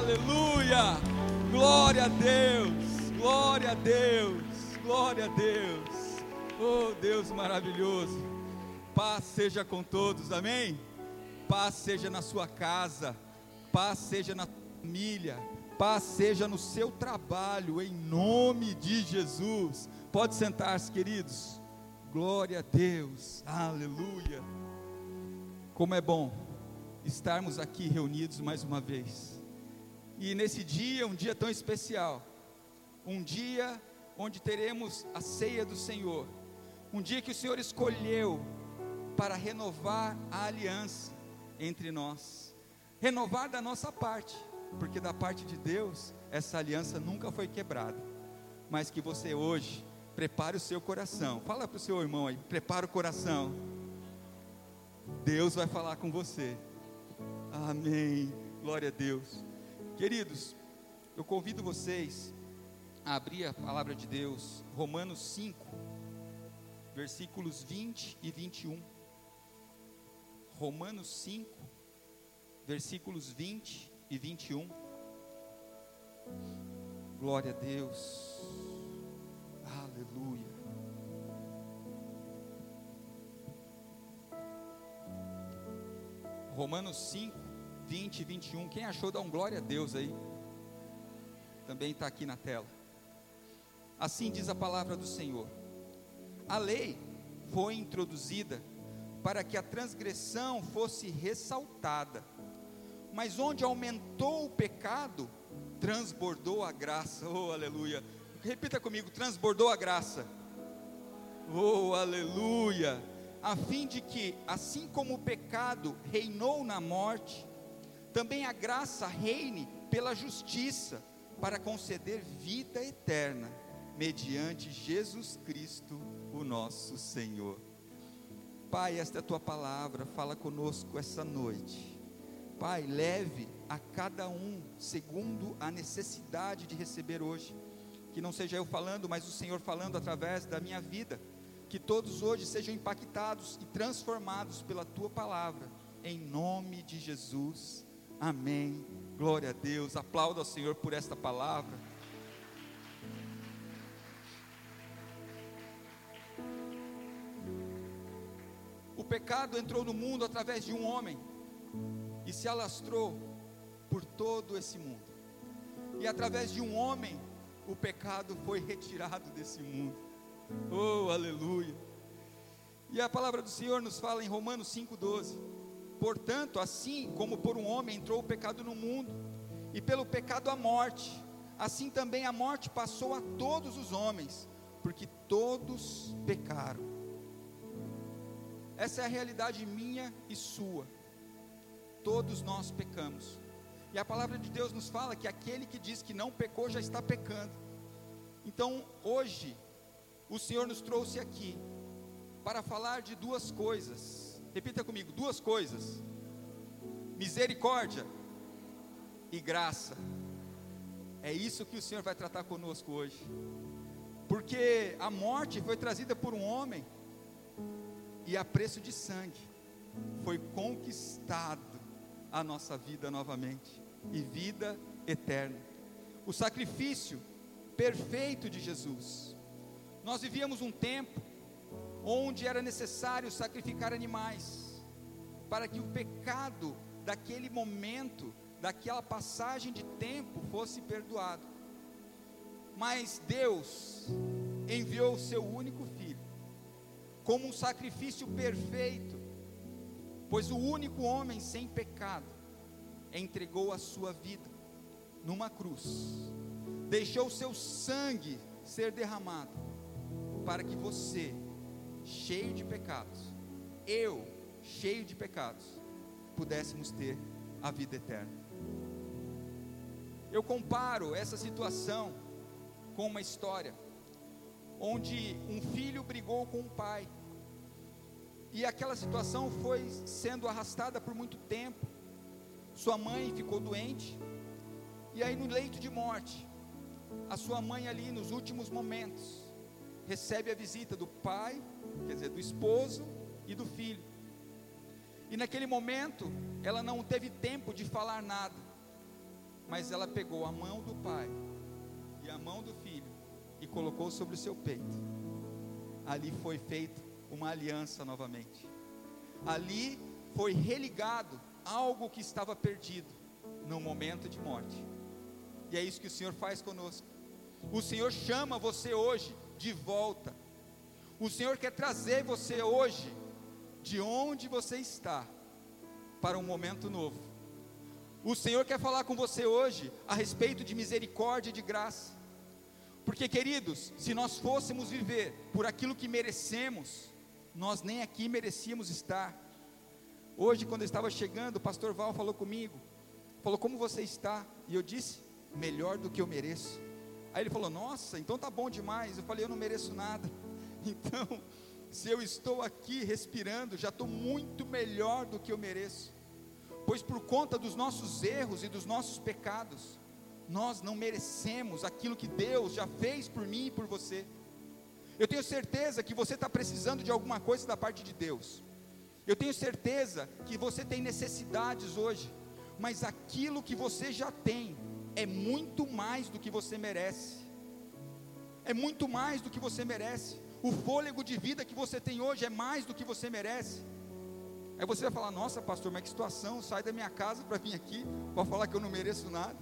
Aleluia! Glória a Deus! Glória a Deus! Glória a Deus! Oh Deus maravilhoso! Paz seja com todos, amém? Paz seja na sua casa, paz seja na família, paz seja no seu trabalho, em nome de Jesus. Pode sentar-se, queridos. Glória a Deus, aleluia. Como é bom estarmos aqui reunidos mais uma vez. E nesse dia, um dia tão especial, um dia onde teremos a ceia do Senhor, um dia que o Senhor escolheu para renovar a aliança entre nós, renovar da nossa parte, porque da parte de Deus, essa aliança nunca foi quebrada, mas que você hoje prepare o seu coração, fala para o seu irmão aí, prepara o coração, Deus vai falar com você, amém, glória a Deus, queridos, eu convido vocês a abrir a palavra de Deus, Romanos 5, versículos 20 e 21. Romanos 5, versículos 20 e 21. Glória a Deus. Aleluia. Romanos 5, 20 e 21. Quem achou, dá um glória a Deus aí. Também está aqui na tela. Assim diz a palavra do Senhor. A lei foi introduzida para que a transgressão fosse ressaltada. Mas onde aumentou o pecado, transbordou a graça. Oh, aleluia. Repita comigo: transbordou a graça. Oh, aleluia. A fim de que, assim como o pecado reinou na morte, também a graça reine pela justiça, para conceder vida eterna, mediante Jesus Cristo, o nosso Senhor. Pai, esta é a tua palavra, fala conosco essa noite. Pai, leve a cada um segundo a necessidade de receber hoje. Que não seja eu falando, mas o Senhor falando através da minha vida. Que todos hoje sejam impactados e transformados pela tua palavra. Em nome de Jesus. Amém. Glória a Deus. Aplauda ao Senhor por esta palavra. O pecado entrou no mundo através de um homem e se alastrou por todo esse mundo. E através de um homem, o pecado foi retirado desse mundo. Oh, aleluia. E a palavra do Senhor nos fala em Romanos 5,12: Portanto, assim como por um homem entrou o pecado no mundo, e pelo pecado a morte, assim também a morte passou a todos os homens, porque todos pecaram. Essa é a realidade minha e sua. Todos nós pecamos. E a palavra de Deus nos fala que aquele que diz que não pecou já está pecando. Então, hoje, o Senhor nos trouxe aqui para falar de duas coisas. Repita comigo: duas coisas: misericórdia e graça. É isso que o Senhor vai tratar conosco hoje. Porque a morte foi trazida por um homem e a preço de sangue foi conquistado a nossa vida novamente e vida eterna. O sacrifício perfeito de Jesus. Nós vivíamos um tempo onde era necessário sacrificar animais para que o pecado daquele momento, daquela passagem de tempo fosse perdoado. Mas Deus enviou o seu único filho como um sacrifício perfeito, pois o único homem sem pecado entregou a sua vida numa cruz, deixou seu sangue ser derramado, para que você, cheio de pecados, eu, cheio de pecados, pudéssemos ter a vida eterna. Eu comparo essa situação com uma história onde um filho brigou com o pai e aquela situação foi sendo arrastada por muito tempo. Sua mãe ficou doente. E aí, no leito de morte, a sua mãe, ali nos últimos momentos, recebe a visita do pai, quer dizer, do esposo e do filho. E naquele momento, ela não teve tempo de falar nada. mas ela pegou a mão do pai e a mão do filho e colocou sobre o seu peito. Ali foi feita uma aliança novamente. Ali foi religado algo que estava perdido no momento de morte. E é isso que o Senhor faz conosco. O Senhor chama você hoje de volta. O Senhor quer trazer você hoje de onde você está para um momento novo. O Senhor quer falar com você hoje a respeito de misericórdia e de graça. Porque, queridos, se nós fôssemos viver por aquilo que merecemos, nós nem aqui merecíamos estar. Hoje, quando eu estava chegando, o pastor Val falou comigo, falou: Como você está? E eu disse: Melhor do que eu mereço. Aí ele falou: Nossa, então tá bom demais. Eu falei: Eu não mereço nada. Então, se eu estou aqui respirando, já estou muito melhor do que eu mereço. Pois por conta dos nossos erros e dos nossos pecados, nós não merecemos aquilo que Deus já fez por mim e por você. Eu tenho certeza que você está precisando de alguma coisa da parte de Deus. Eu tenho certeza que você tem necessidades hoje, mas aquilo que você já tem é muito mais do que você merece. É muito mais do que você merece. O fôlego de vida que você tem hoje é mais do que você merece. Aí você vai falar: Nossa, pastor, mas que situação? Sai da minha casa para vir aqui, para falar que eu não mereço nada.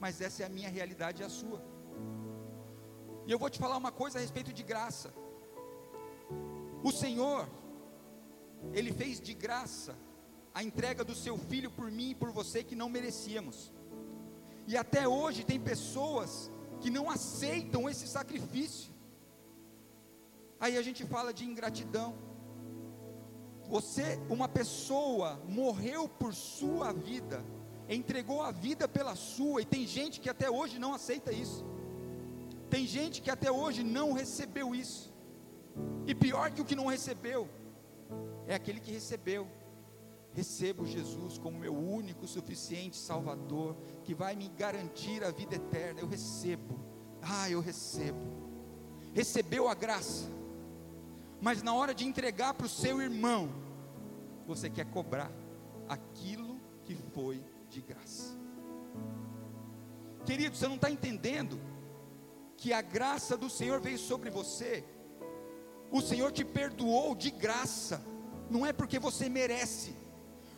Mas essa é a minha realidade e a sua. E eu vou te falar uma coisa a respeito de graça. O Senhor, Ele fez de graça a entrega do seu filho por mim e por você que não merecíamos. E até hoje tem pessoas que não aceitam esse sacrifício. Aí a gente fala de ingratidão. Você, uma pessoa, morreu por sua vida, entregou a vida pela sua, e tem gente que até hoje não aceita isso. Tem gente que até hoje não recebeu isso. E pior que o que não recebeu, é aquele que recebeu. Recebo Jesus como meu único, suficiente Salvador, que vai me garantir a vida eterna. Eu recebo, ah, eu recebo. Recebeu a graça, mas na hora de entregar para o seu irmão, você quer cobrar aquilo que foi de graça. Querido, você não está entendendo que a graça do Senhor veio sobre você, o Senhor te perdoou de graça, não é porque você merece,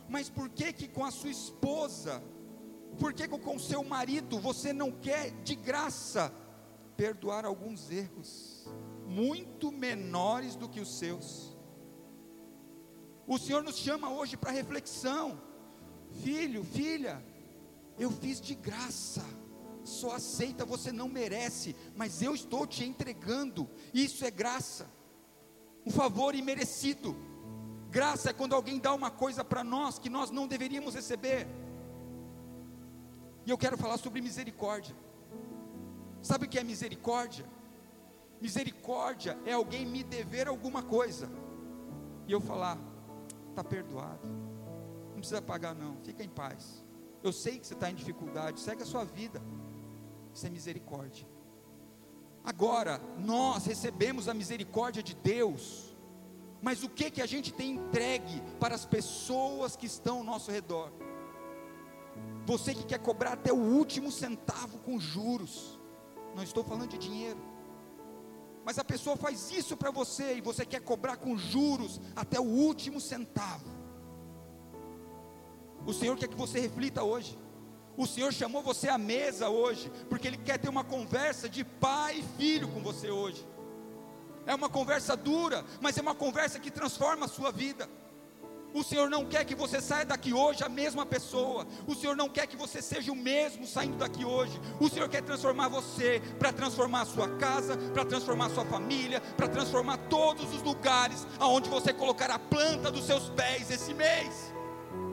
mas por que que com a sua esposa, por que que com o seu marido você não quer de graça perdoar alguns erros? muito menores do que os seus. O Senhor nos chama hoje para reflexão. Filho, filha, eu fiz de graça. Só aceita, você não merece, mas eu estou te entregando. Isso é graça. Um favor imerecido. Graça é quando alguém dá uma coisa para nós que nós não deveríamos receber. E eu quero falar sobre misericórdia. Sabe o que é misericórdia? Misericórdia é alguém me dever alguma coisa e eu falar, está perdoado, não precisa pagar, não, fica em paz. Eu sei que você está em dificuldade, segue a sua vida. Isso é misericórdia. Agora, nós recebemos a misericórdia de Deus, mas o que que a gente tem entregue para as pessoas que estão ao nosso redor? Você que quer cobrar até o último centavo com juros, não estou falando de dinheiro mas a pessoa faz isso para você e você quer cobrar com juros até o último centavo. O Senhor quer que você reflita hoje. O Senhor chamou você à mesa hoje, porque Ele quer ter uma conversa de pai e filho com você hoje. É uma conversa dura, mas é uma conversa que transforma a sua vida. O Senhor não quer que você saia daqui hoje a mesma pessoa. O Senhor não quer que você seja o mesmo saindo daqui hoje. O Senhor quer transformar você, para transformar a sua casa, para transformar a sua família, para transformar todos os lugares aonde você colocar a planta dos seus pés esse mês.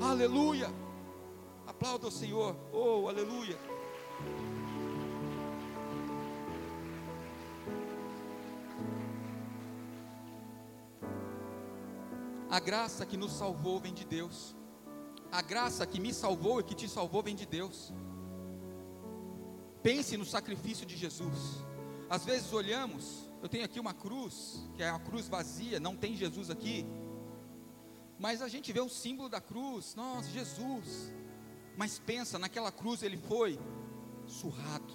Aleluia. Aplauda o Senhor. Oh, aleluia. A graça que nos salvou vem de Deus. A graça que me salvou e que te salvou vem de Deus. Pense no sacrifício de Jesus. Às vezes olhamos, eu tenho aqui uma cruz, que é uma cruz vazia, não tem Jesus aqui. Mas a gente vê o símbolo da cruz, nossa, Jesus. Mas pensa, naquela cruz ele foi surrado.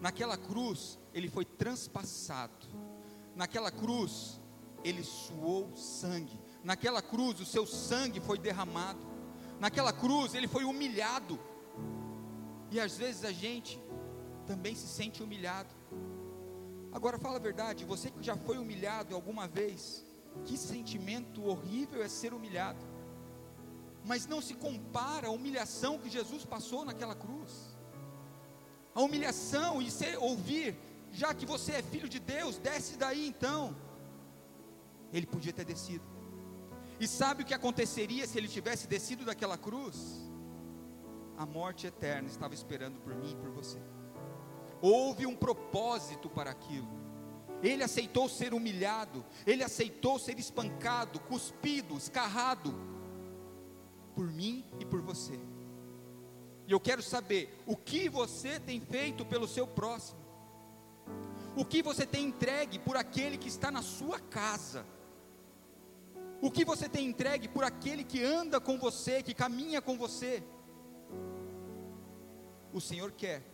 Naquela cruz ele foi transpassado. Naquela cruz ele suou sangue. Naquela cruz o seu sangue foi derramado. Naquela cruz ele foi humilhado. E às vezes a gente também se sente humilhado. Agora fala a verdade, você que já foi humilhado alguma vez, que sentimento horrível é ser humilhado. Mas não se compara à humilhação que Jesus passou naquela cruz. A humilhação e ser, ouvir, já que você é filho de Deus, desce daí então. Ele podia ter descido. E sabe o que aconteceria se ele tivesse descido daquela cruz? A morte eterna estava esperando por mim e por você. Houve um propósito para aquilo. Ele aceitou ser humilhado, ele aceitou ser espancado, cuspido, escarrado por mim e por você. E eu quero saber o que você tem feito pelo seu próximo. O que você tem entregue por aquele que está na sua casa? O que você tem entregue por aquele que anda com você, que caminha com você? O Senhor quer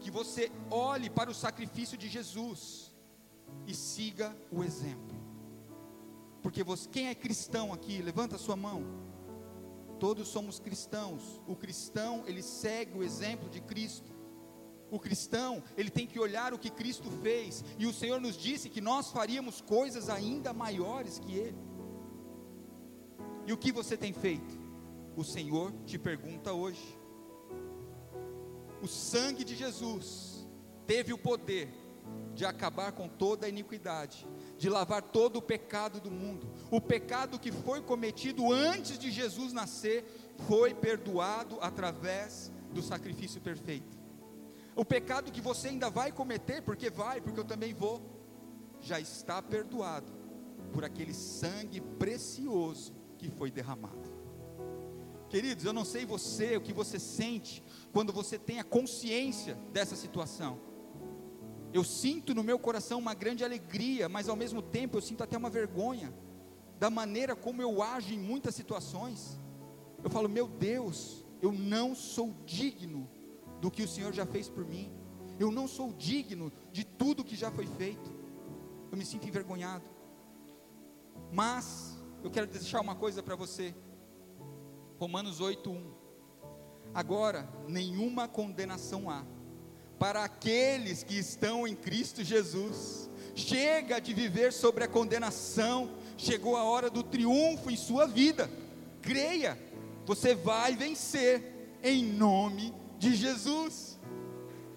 que você olhe para o sacrifício de Jesus e siga o exemplo. Porque você, quem é cristão aqui, levanta a sua mão. Todos somos cristãos. O cristão, ele segue o exemplo de Cristo. O cristão, ele tem que olhar o que Cristo fez, e o Senhor nos disse que nós faríamos coisas ainda maiores que ele. E o que você tem feito? O Senhor te pergunta hoje o sangue de Jesus teve o poder de acabar com toda a iniquidade, de lavar todo o pecado do mundo. O pecado que foi cometido antes de Jesus nascer foi perdoado através do sacrifício perfeito. O pecado que você ainda vai cometer, porque vai, porque eu também vou, já está perdoado por aquele sangue precioso que foi derramado. Queridos, eu não sei você, o que você sente quando você tem a consciência dessa situação. Eu sinto no meu coração uma grande alegria, mas ao mesmo tempo eu sinto até uma vergonha da maneira como eu ajo em muitas situações. Eu falo, meu Deus, eu não sou digno do que o Senhor já fez por mim. Eu não sou digno de tudo que já foi feito. Eu me sinto envergonhado. Mas eu quero deixar uma coisa para você. Romanos 8:1. Agora, nenhuma condenação há para aqueles que estão em Cristo Jesus. Chega de viver sobre a condenação, chegou a hora do triunfo em sua vida. Creia, você vai vencer em nome de Jesus.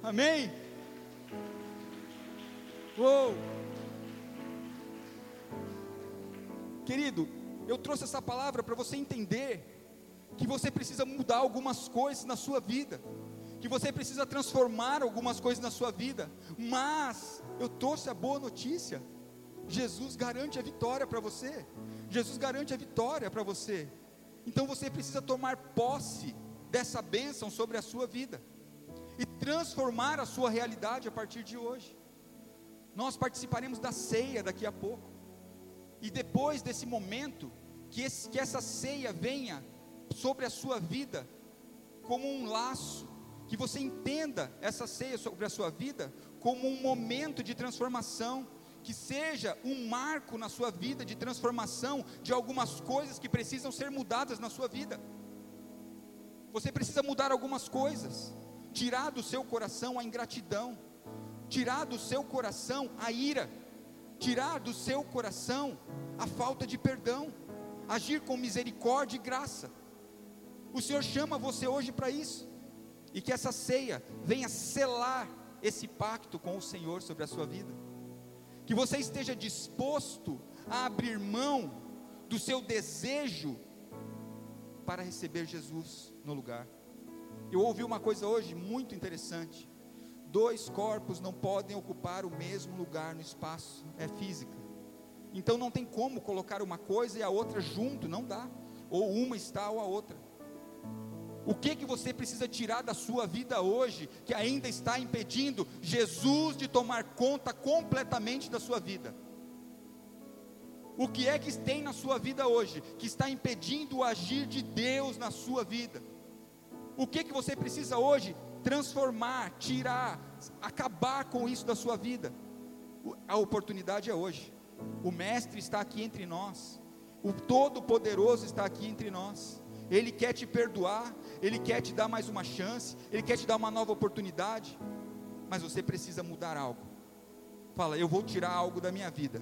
Amém? Uou! Querido, eu trouxe essa palavra para você entender que você precisa mudar algumas coisas na sua vida, que você precisa transformar algumas coisas na sua vida, mas eu trouxe a boa notícia: Jesus garante a vitória para você, Jesus garante a vitória para você, então você precisa tomar posse dessa bênção sobre a sua vida e transformar a sua realidade a partir de hoje. Nós participaremos da ceia daqui a pouco, e depois desse momento, que, esse, que essa ceia venha sobre a sua vida como um laço, que você entenda essa ceia sobre a sua vida como um momento de transformação, que seja um marco na sua vida de transformação de algumas coisas que precisam ser mudadas na sua vida. Você precisa mudar algumas coisas, tirar do seu coração a ingratidão, tirar do seu coração a ira, tirar do seu coração a falta de perdão, agir com misericórdia e graça. O Senhor chama você hoje para isso. E que essa ceia venha selar esse pacto com o Senhor sobre a sua vida. Que você esteja disposto a abrir mão do seu desejo para receber Jesus no lugar. Eu ouvi uma coisa hoje muito interessante. Dois corpos não podem ocupar o mesmo lugar no espaço, é física. Então não tem como colocar uma coisa e a outra junto, não dá. Ou uma está ou a outra. O que que você precisa tirar da sua vida hoje que ainda está impedindo Jesus de tomar conta completamente da sua vida? O que é que tem na sua vida hoje que está impedindo o agir de Deus na sua vida? O que que você precisa hoje transformar, tirar, acabar com isso da sua vida? A oportunidade é hoje. O mestre está aqui entre nós. O Todo-Poderoso está aqui entre nós. Ele quer te perdoar, ele quer te dar mais uma chance, ele quer te dar uma nova oportunidade. Mas você precisa mudar algo. Fala, eu vou tirar algo da minha vida.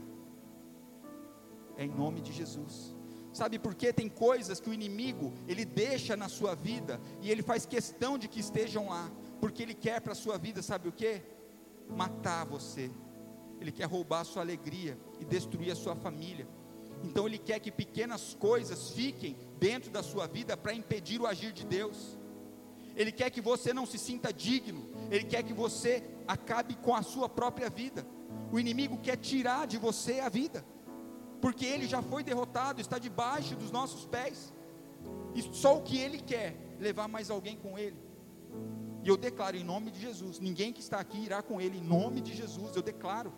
É em nome de Jesus. Sabe por quê? Tem coisas que o inimigo, ele deixa na sua vida e ele faz questão de que estejam lá, porque ele quer para a sua vida, sabe o que? Matar você. Ele quer roubar a sua alegria e destruir a sua família. Então ele quer que pequenas coisas fiquem dentro da sua vida para impedir o agir de Deus. Ele quer que você não se sinta digno, ele quer que você acabe com a sua própria vida. O inimigo quer tirar de você a vida porque ele já foi derrotado, está debaixo dos nossos pés. E só o que ele quer, levar mais alguém com ele. E eu declaro em nome de Jesus, ninguém que está aqui irá com ele, em nome de Jesus, eu declaro.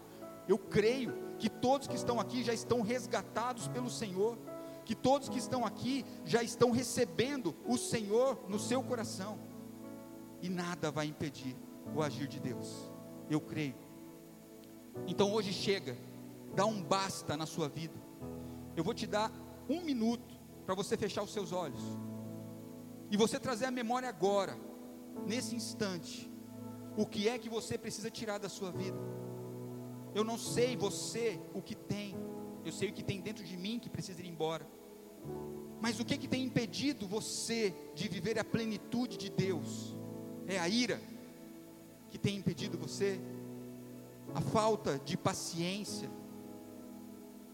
Eu creio que todos que estão aqui já estão resgatados pelo Senhor, que todos que estão aqui já estão recebendo o Senhor no seu coração, e nada vai impedir o agir de Deus. Eu creio. Então hoje chega dá um basta na sua vida. Eu vou te dar um minuto para você fechar os seus olhos e você trazer a memória agora, nesse instante, o que é que você precisa tirar da sua vida. Eu não sei você o que tem, eu sei o que tem dentro de mim que precisa ir embora. Mas o que, que tem impedido você de viver a plenitude de Deus? É a ira que tem impedido você? A falta de paciência?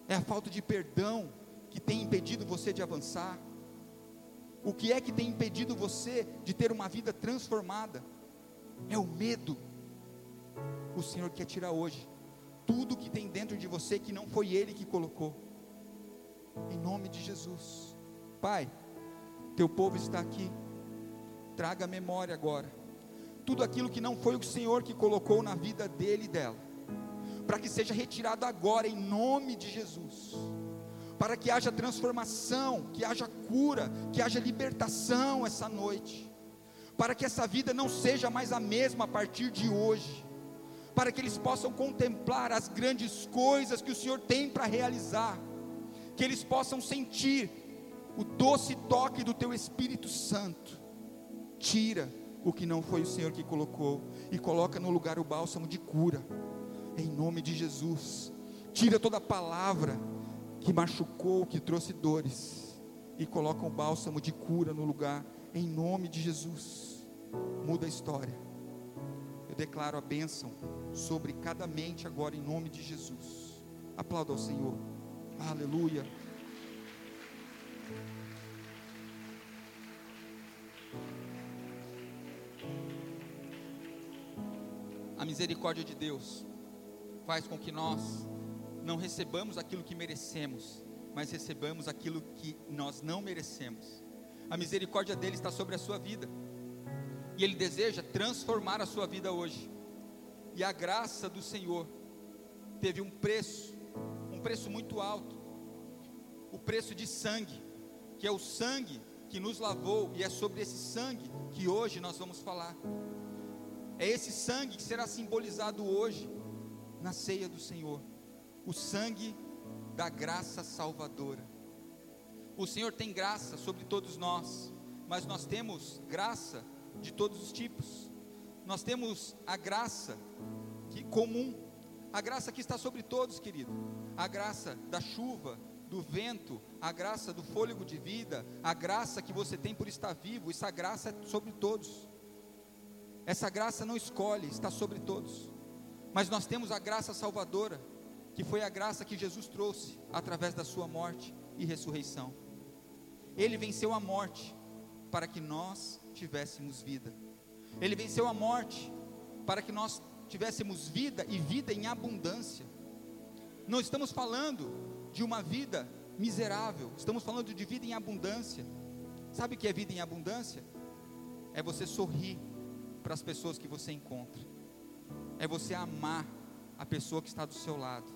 É a falta de perdão que tem impedido você de avançar? O que é que tem impedido você de ter uma vida transformada? É o medo. O Senhor quer tirar hoje tudo que tem dentro de você que não foi Ele que colocou. Em nome de Jesus. Pai, teu povo está aqui. Traga a memória agora. Tudo aquilo que não foi o Senhor que colocou na vida dele e dela para que seja retirado agora, em nome de Jesus. Para que haja transformação, que haja cura, que haja libertação essa noite. Para que essa vida não seja mais a mesma a partir de hoje. Para que eles possam contemplar as grandes coisas que o Senhor tem para realizar. Que eles possam sentir o doce toque do Teu Espírito Santo. Tira o que não foi o Senhor que colocou e coloca no lugar o bálsamo de cura em nome de Jesus. Tira toda palavra que machucou, que trouxe dores, e coloca um bálsamo de cura no lugar, em nome de Jesus. Muda a história. Eu declaro a bênção sobre cada mente agora, em nome de Jesus. Aplauda ao Senhor. Aleluia. A misericórdia de Deus faz com que nós não recebamos aquilo que merecemos, mas recebamos aquilo que nós não merecemos. A misericórdia dele está sobre a sua vida. E ele deseja transformar a sua vida hoje. E a graça do Senhor teve um preço, um preço muito alto. O preço de sangue, que é o sangue que nos lavou, e é sobre esse sangue que hoje nós vamos falar. É esse sangue que será simbolizado hoje na ceia do Senhor, o sangue da graça salvadora. O Senhor tem graça sobre todos nós, mas nós temos graça de todos os tipos. Nós temos a graça que comum, a graça que está sobre todos, querido. A graça da chuva, do vento, a graça do fôlego de vida, a graça que você tem por estar vivo, essa graça é sobre todos. Essa graça não escolhe, está sobre todos. Mas nós temos a graça salvadora, que foi a graça que Jesus trouxe através da sua morte e ressurreição. Ele venceu a morte para que nós tivéssemos vida. Ele venceu a morte para que nós tivéssemos vida e vida em abundância. Não estamos falando de uma vida miserável, estamos falando de vida em abundância. Sabe o que é vida em abundância? É você sorrir para as pessoas que você encontra é você amar a pessoa que está do seu lado,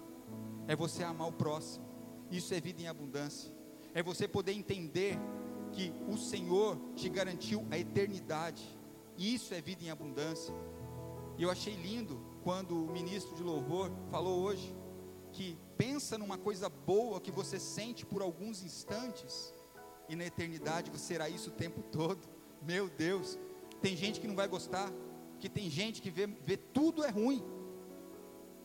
é você amar o próximo. Isso é vida em abundância. É você poder entender que o Senhor te garantiu a eternidade. Isso é vida em abundância. E eu achei lindo quando o ministro de louvor falou hoje que pensa numa coisa boa que você sente por alguns instantes e na eternidade você será isso o tempo todo. Meu Deus, tem gente que não vai gostar, que tem gente que vê, vê tudo é ruim.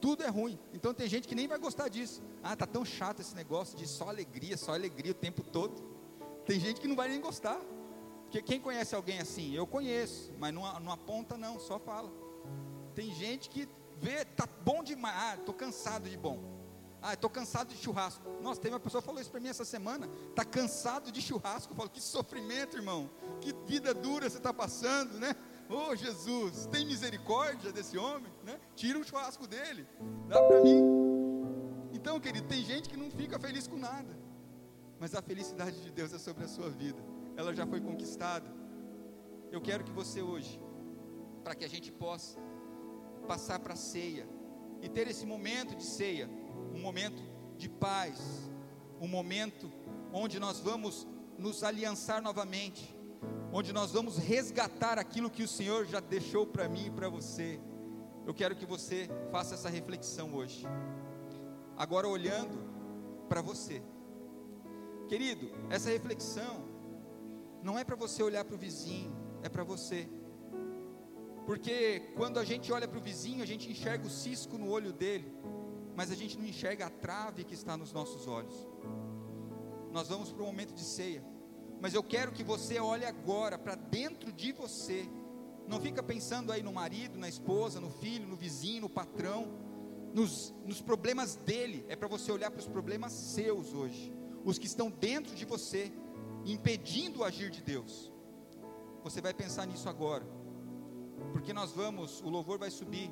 Tudo é ruim. Então tem gente que nem vai gostar disso. Ah, tá tão chato esse negócio de só alegria, só alegria o tempo todo. Tem gente que não vai nem gostar. Porque quem conhece alguém assim? Eu conheço, mas não, não aponta não, só fala. Tem gente que vê, tá bom demais. Ah, tô cansado de bom. Ah, estou cansado de churrasco. Nossa, tem uma pessoa que falou isso para mim essa semana. Está cansado de churrasco. Eu falo, que sofrimento, irmão. Que vida dura você está passando, né? Oh, Jesus, tem misericórdia desse homem, né? Tira o churrasco dele. Dá para mim. Então, querido, tem gente que não fica feliz com nada. Mas a felicidade de Deus é sobre a sua vida. Ela já foi conquistada. Eu quero que você hoje, para que a gente possa passar para a ceia e ter esse momento de ceia, um momento de paz, um momento onde nós vamos nos aliançar novamente, onde nós vamos resgatar aquilo que o Senhor já deixou para mim e para você. Eu quero que você faça essa reflexão hoje. Agora olhando para você. Querido, essa reflexão não é para você olhar para o vizinho, é para você. Porque quando a gente olha para o vizinho, a gente enxerga o cisco no olho dele mas a gente não enxerga a trave que está nos nossos olhos. Nós vamos para um momento de ceia, mas eu quero que você olhe agora para dentro de você. Não fica pensando aí no marido, na esposa, no filho, no vizinho, no patrão, nos, nos problemas dele. É para você olhar para os problemas seus hoje, os que estão dentro de você, impedindo o agir de Deus. Você vai pensar nisso agora, porque nós vamos, o louvor vai subir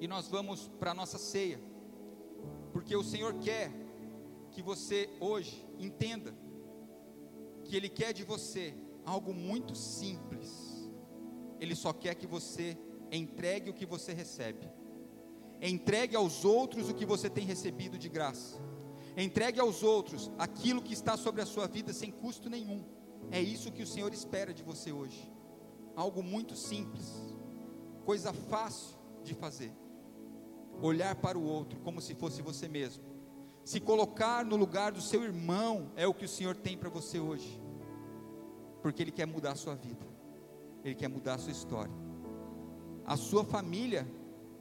e nós vamos para a nossa ceia, porque o Senhor quer que você hoje entenda que Ele quer de você algo muito simples, Ele só quer que você entregue o que você recebe, entregue aos outros o que você tem recebido de graça, entregue aos outros aquilo que está sobre a sua vida sem custo nenhum. É isso que o Senhor espera de você hoje. Algo muito simples, coisa fácil de fazer olhar para o outro como se fosse você mesmo. Se colocar no lugar do seu irmão é o que o Senhor tem para você hoje. Porque Ele quer mudar a sua vida, Ele quer mudar a sua história. A sua família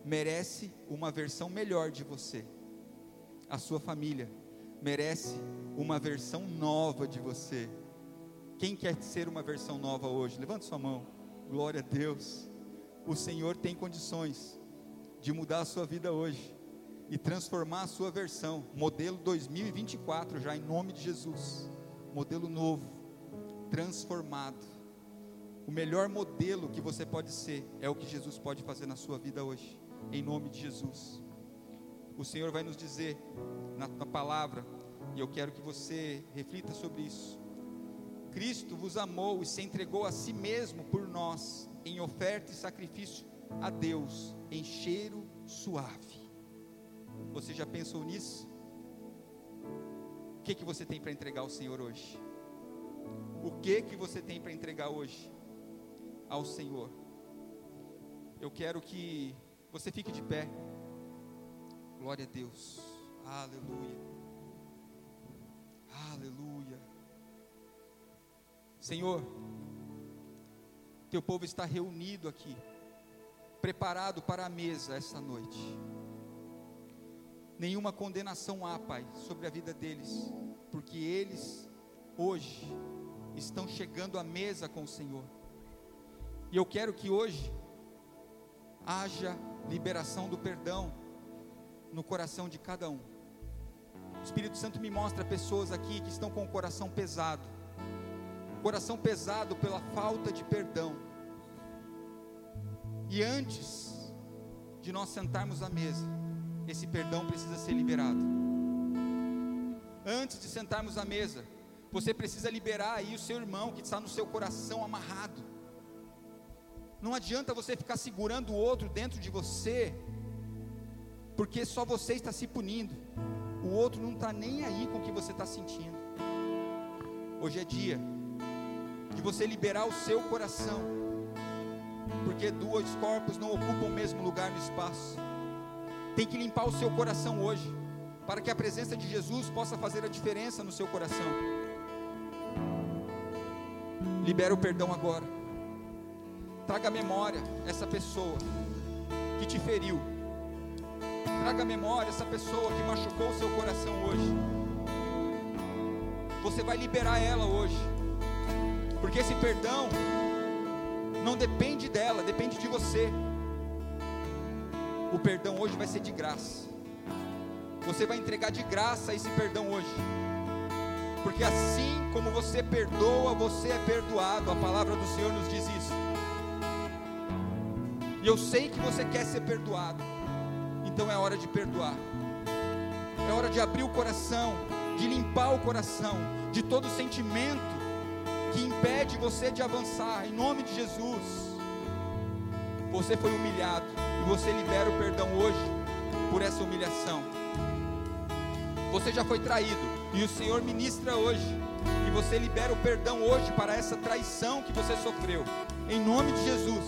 merece uma versão melhor de você. A sua família merece uma versão nova de você. Quem quer ser uma versão nova hoje? Levante sua mão. Glória a Deus. O Senhor tem condições de mudar a sua vida hoje e transformar a sua versão, modelo 2024, já em nome de Jesus, modelo novo, transformado. O melhor modelo que você pode ser é o que Jesus pode fazer na sua vida hoje, em nome de Jesus. O Senhor vai nos dizer na, na palavra, e eu quero que você reflita sobre isso. Cristo vos amou e se entregou a si mesmo por nós, em oferta e sacrifício a Deus em cheiro suave. Você já pensou nisso? O que que você tem para entregar ao Senhor hoje? O que que você tem para entregar hoje ao Senhor? Eu quero que você fique de pé. Glória a Deus. Aleluia. Aleluia. Senhor, teu povo está reunido aqui preparado para a mesa essa noite. Nenhuma condenação há, Pai, sobre a vida deles, porque eles hoje estão chegando à mesa com o Senhor. E eu quero que hoje haja liberação do perdão no coração de cada um. O Espírito Santo me mostra pessoas aqui que estão com o coração pesado, coração pesado pela falta de perdão e antes de nós sentarmos à mesa, esse perdão precisa ser liberado. Antes de sentarmos à mesa, você precisa liberar aí o seu irmão que está no seu coração amarrado. Não adianta você ficar segurando o outro dentro de você, porque só você está se punindo. O outro não está nem aí com o que você está sentindo. Hoje é dia de você liberar o seu coração, porque dois corpos não ocupam o mesmo lugar no espaço. Tem que limpar o seu coração hoje, para que a presença de Jesus possa fazer a diferença no seu coração. Libera o perdão agora. Traga à memória essa pessoa que te feriu. Traga à memória essa pessoa que machucou o seu coração hoje. Você vai liberar ela hoje. Porque esse perdão não depende dela, depende de você. O perdão hoje vai ser de graça. Você vai entregar de graça esse perdão hoje. Porque assim como você perdoa, você é perdoado. A palavra do Senhor nos diz isso. E eu sei que você quer ser perdoado. Então é hora de perdoar. É hora de abrir o coração, de limpar o coração de todo sentimento que impede você de avançar. Em nome de Jesus. Você foi humilhado e você libera o perdão hoje por essa humilhação. Você já foi traído e o Senhor ministra hoje que você libera o perdão hoje para essa traição que você sofreu. Em nome de Jesus.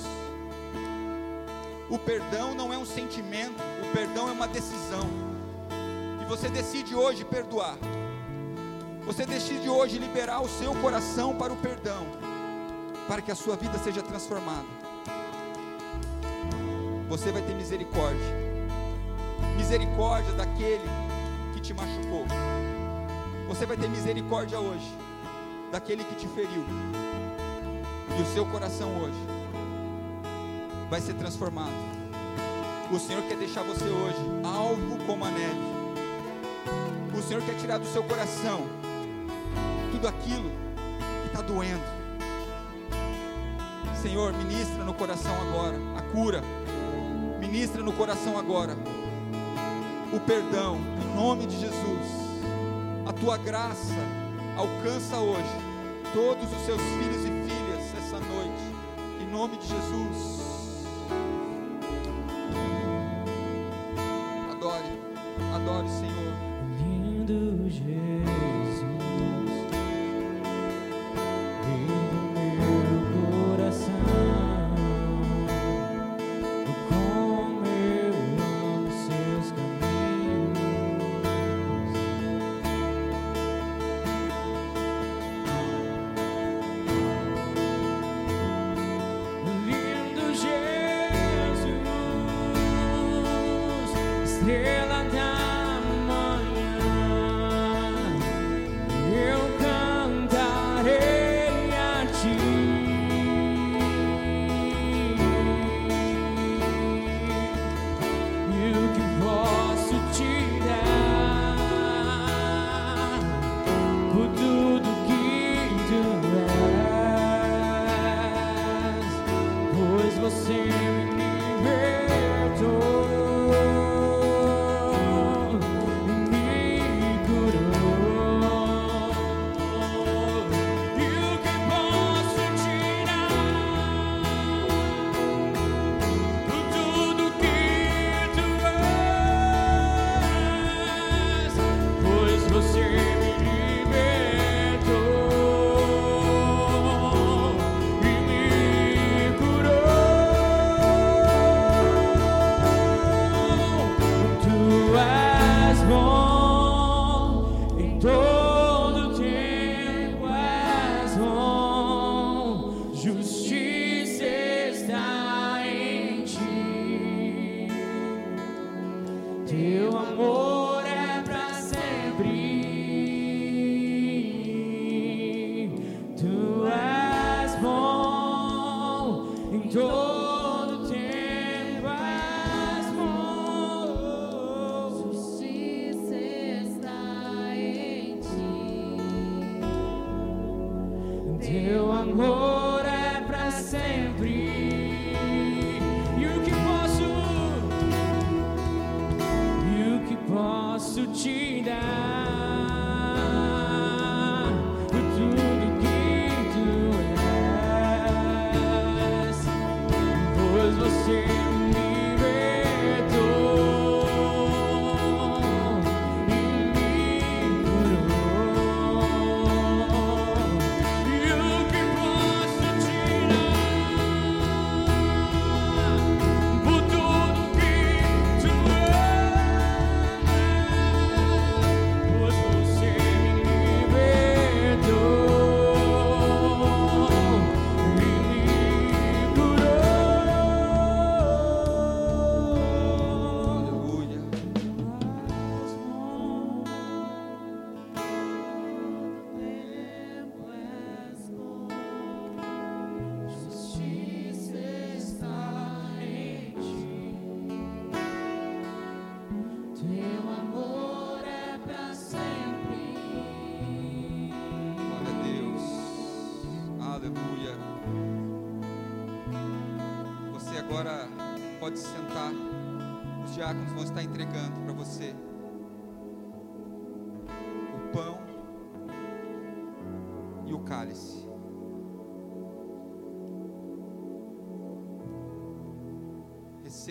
O perdão não é um sentimento, o perdão é uma decisão. E você decide hoje perdoar. Você decide hoje liberar o seu coração para o perdão, para que a sua vida seja transformada. Você vai ter misericórdia. Misericórdia daquele que te machucou. Você vai ter misericórdia hoje daquele que te feriu. E o seu coração hoje vai ser transformado. O Senhor quer deixar você hoje alvo como a neve. O Senhor quer tirar do seu coração tudo aquilo que está doendo. Senhor, ministra no coração agora a cura. Ministra no coração agora o perdão, em nome de Jesus. A tua graça alcança hoje todos os seus filhos e filhas essa noite, em nome de Jesus.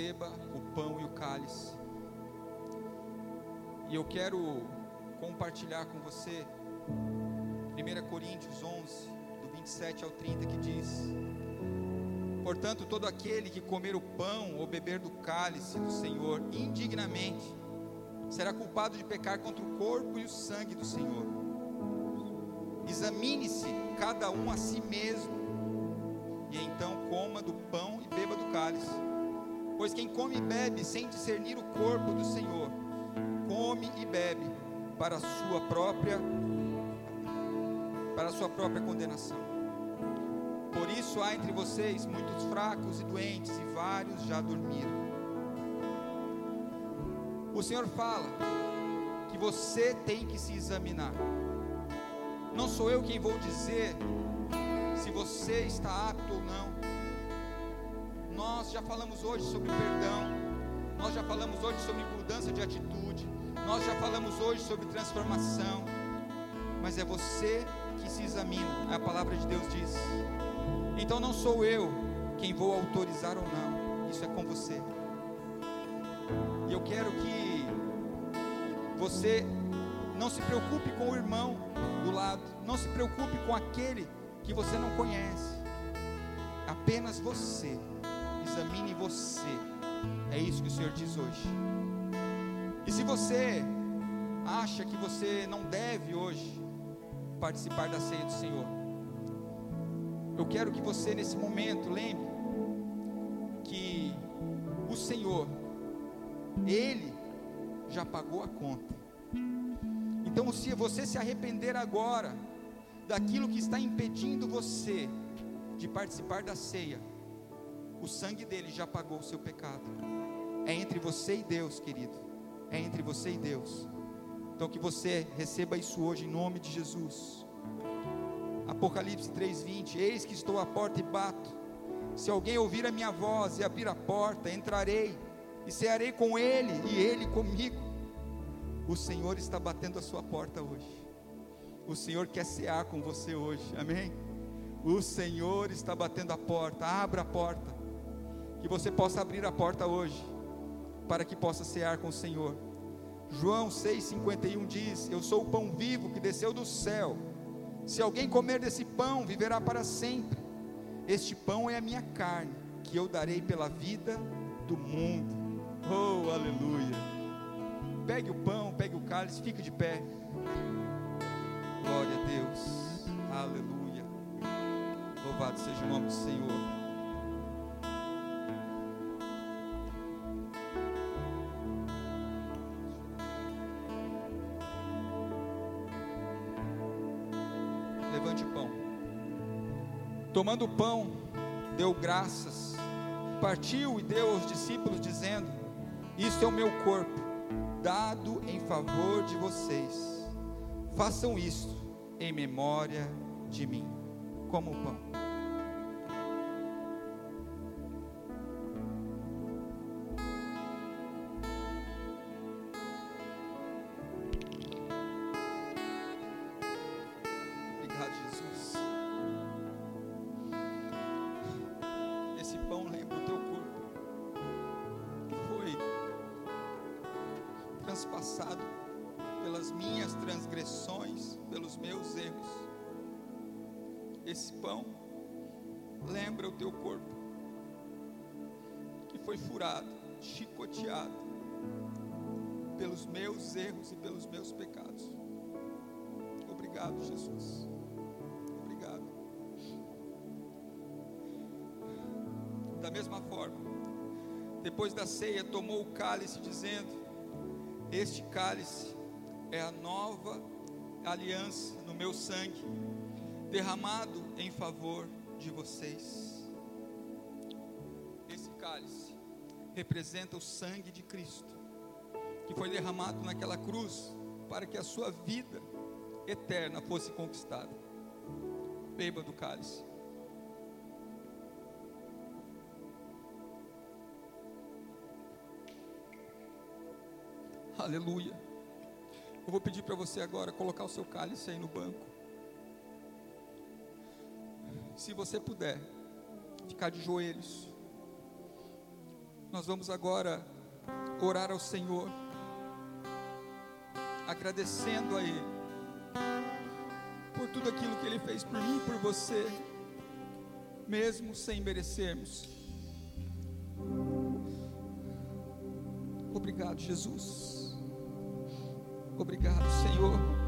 Receba o pão e o cálice. E eu quero compartilhar com você 1 Coríntios 11, do 27 ao 30, que diz: Portanto, todo aquele que comer o pão ou beber do cálice do Senhor indignamente será culpado de pecar contra o corpo e o sangue do Senhor. Examine-se cada um a si mesmo, e então Pois quem come e bebe sem discernir o corpo do Senhor, come e bebe para a sua própria para a sua própria condenação. Por isso há entre vocês muitos fracos e doentes e vários já dormiram. O Senhor fala que você tem que se examinar. Não sou eu quem vou dizer se você está apto ou não. Já falamos hoje sobre perdão. Nós já falamos hoje sobre mudança de atitude. Nós já falamos hoje sobre transformação. Mas é você que se examina, a palavra de Deus diz. Então não sou eu quem vou autorizar ou não, isso é com você. E eu quero que você não se preocupe com o irmão do lado, não se preocupe com aquele que você não conhece. Apenas você, examine você. É isso que o Senhor diz hoje. E se você acha que você não deve hoje participar da ceia do Senhor, eu quero que você nesse momento lembre que o Senhor, Ele já pagou a conta. Então, se você se arrepender agora daquilo que está impedindo você de participar da ceia, o sangue dele já pagou o seu pecado. É entre você e Deus, querido. É entre você e Deus. Então que você receba isso hoje em nome de Jesus. Apocalipse 3:20 Eis que estou à porta e bato. Se alguém ouvir a minha voz e abrir a porta, entrarei e cearei com ele e ele comigo. O Senhor está batendo a sua porta hoje. O Senhor quer cear com você hoje. Amém? O Senhor está batendo a porta. Abra a porta. Que você possa abrir a porta hoje para que possa cear com o Senhor. João 6,51 diz: Eu sou o pão vivo que desceu do céu. Se alguém comer desse pão, viverá para sempre. Este pão é a minha carne, que eu darei pela vida do mundo. Oh, aleluia. Pegue o pão, pegue o cálice, fique de pé. Glória a Deus. Aleluia. Louvado seja o nome do Senhor. Tomando o pão, deu graças, partiu e deu aos discípulos, dizendo: Isto é o meu corpo, dado em favor de vocês. Façam isto em memória de mim. Como o pão. Mesma forma, depois da ceia, tomou o cálice, dizendo: Este cálice é a nova aliança no meu sangue, derramado em favor de vocês. Esse cálice representa o sangue de Cristo, que foi derramado naquela cruz, para que a sua vida eterna fosse conquistada. Beba do cálice. Aleluia. Eu vou pedir para você agora colocar o seu cálice aí no banco. Se você puder, ficar de joelhos. Nós vamos agora orar ao Senhor, agradecendo a Ele por tudo aquilo que Ele fez por mim e por você, mesmo sem merecermos. Obrigado, Jesus. Obrigado, Senhor.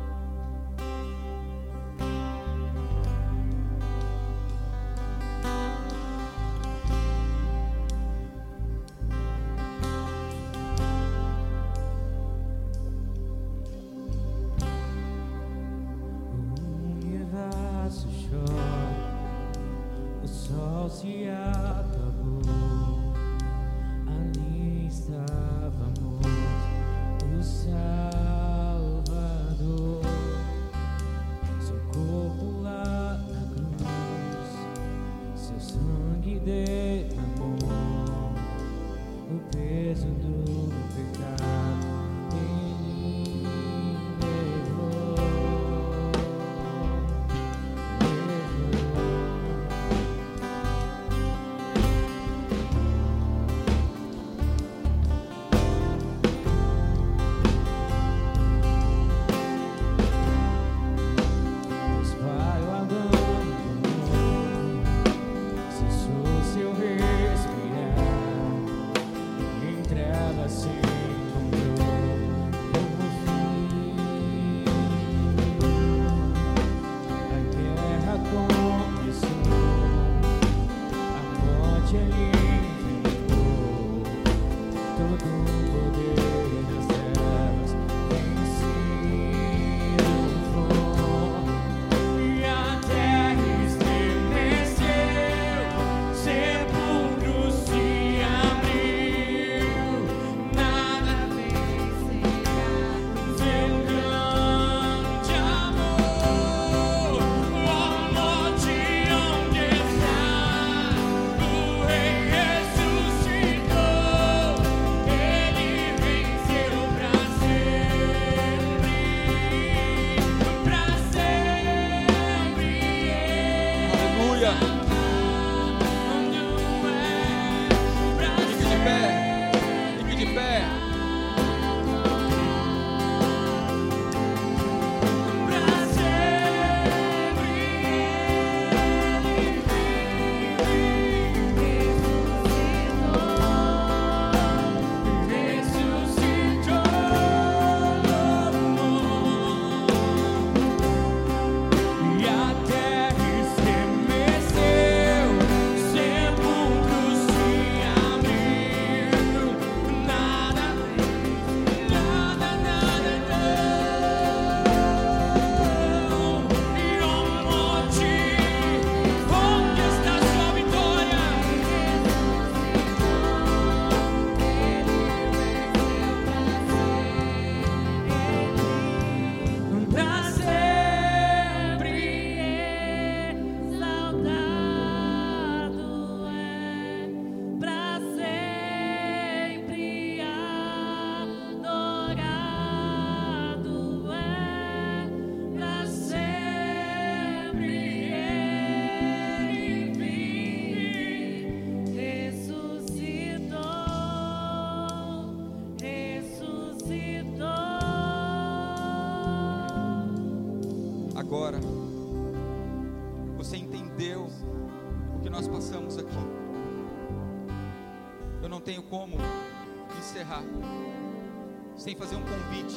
Sem fazer um convite.